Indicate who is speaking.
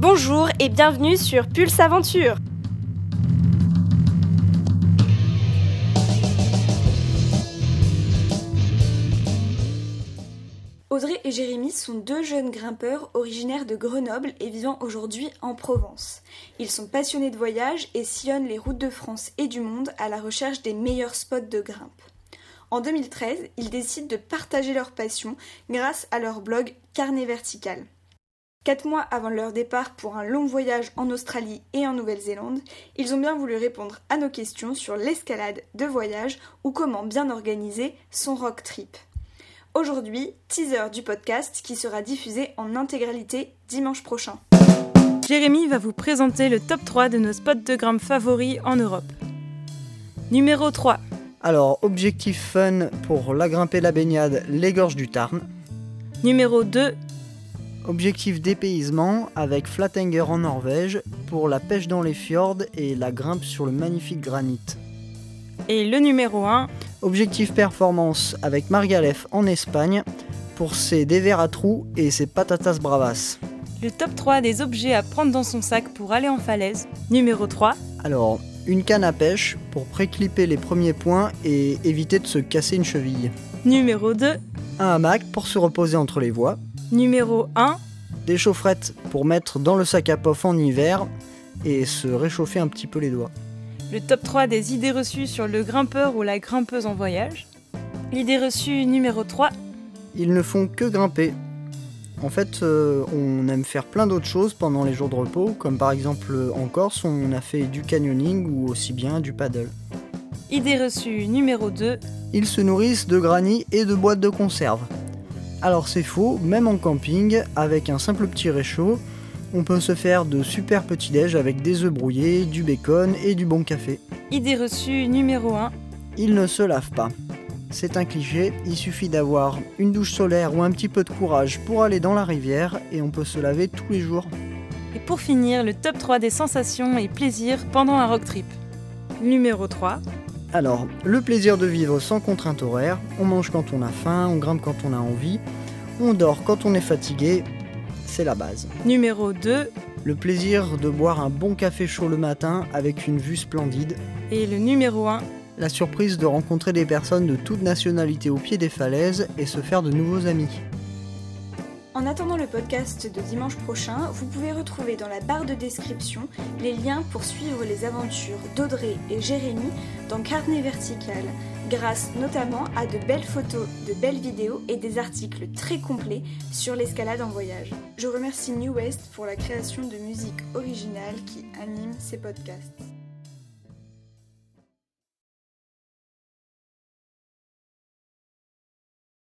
Speaker 1: Bonjour et bienvenue sur Pulse Aventure. Audrey et Jérémy sont deux jeunes grimpeurs originaires de Grenoble et vivant aujourd'hui en Provence. Ils sont passionnés de voyage et sillonnent les routes de France et du monde à la recherche des meilleurs spots de grimpe. En 2013, ils décident de partager leur passion grâce à leur blog Carnet Vertical. Quatre mois avant leur départ pour un long voyage en Australie et en Nouvelle-Zélande, ils ont bien voulu répondre à nos questions sur l'escalade de voyage ou comment bien organiser son rock trip. Aujourd'hui, teaser du podcast qui sera diffusé en intégralité dimanche prochain.
Speaker 2: Jérémy va vous présenter le top 3 de nos spots de grimpe favoris en Europe. Numéro 3.
Speaker 3: Alors, objectif fun pour la grimper la baignade, les gorges du Tarn.
Speaker 2: Numéro 2.
Speaker 3: Objectif dépaysement avec Flatanger en Norvège pour la pêche dans les fjords et la grimpe sur le magnifique granit.
Speaker 2: Et le numéro 1.
Speaker 3: Objectif performance avec Margalef en Espagne pour ses dévers à trous et ses patatas bravas.
Speaker 2: Le top 3 des objets à prendre dans son sac pour aller en falaise. Numéro 3.
Speaker 3: Alors, une canne à pêche pour préclipper les premiers points et éviter de se casser une cheville.
Speaker 2: Numéro 2.
Speaker 3: Un hamac pour se reposer entre les voies.
Speaker 2: Numéro 1.
Speaker 3: Des chaufferettes pour mettre dans le sac à pof en hiver et se réchauffer un petit peu les doigts.
Speaker 2: Le top 3 des idées reçues sur le grimpeur ou la grimpeuse en voyage. L'idée reçue numéro 3.
Speaker 3: Ils ne font que grimper. En fait, euh, on aime faire plein d'autres choses pendant les jours de repos, comme par exemple en Corse, on a fait du canyoning ou aussi bien du paddle.
Speaker 2: Idée reçue numéro 2.
Speaker 3: Ils se nourrissent de granit et de boîtes de conserve. Alors c'est faux, même en camping, avec un simple petit réchaud, on peut se faire de super petits déj avec des œufs brouillés, du bacon et du bon café.
Speaker 2: Idée reçue numéro 1.
Speaker 3: Ils ne se lavent pas. C'est un cliché, il suffit d'avoir une douche solaire ou un petit peu de courage pour aller dans la rivière et on peut se laver tous les jours.
Speaker 2: Et pour finir, le top 3 des sensations et plaisirs pendant un road trip. Numéro 3.
Speaker 3: Alors, le plaisir de vivre sans contrainte horaire, on mange quand on a faim, on grimpe quand on a envie, on dort quand on est fatigué, c'est la base.
Speaker 2: Numéro 2.
Speaker 3: Le plaisir de boire un bon café chaud le matin avec une vue splendide.
Speaker 2: Et le numéro 1.
Speaker 3: La surprise de rencontrer des personnes de toute nationalité au pied des falaises et se faire de nouveaux amis.
Speaker 1: En attendant le podcast de dimanche prochain, vous pouvez retrouver dans la barre de description les liens pour suivre les aventures d'Audrey et Jérémy dans Carnet Vertical, grâce notamment à de belles photos, de belles vidéos et des articles très complets sur l'escalade en voyage. Je remercie New West pour la création de musique originale qui anime ces podcasts.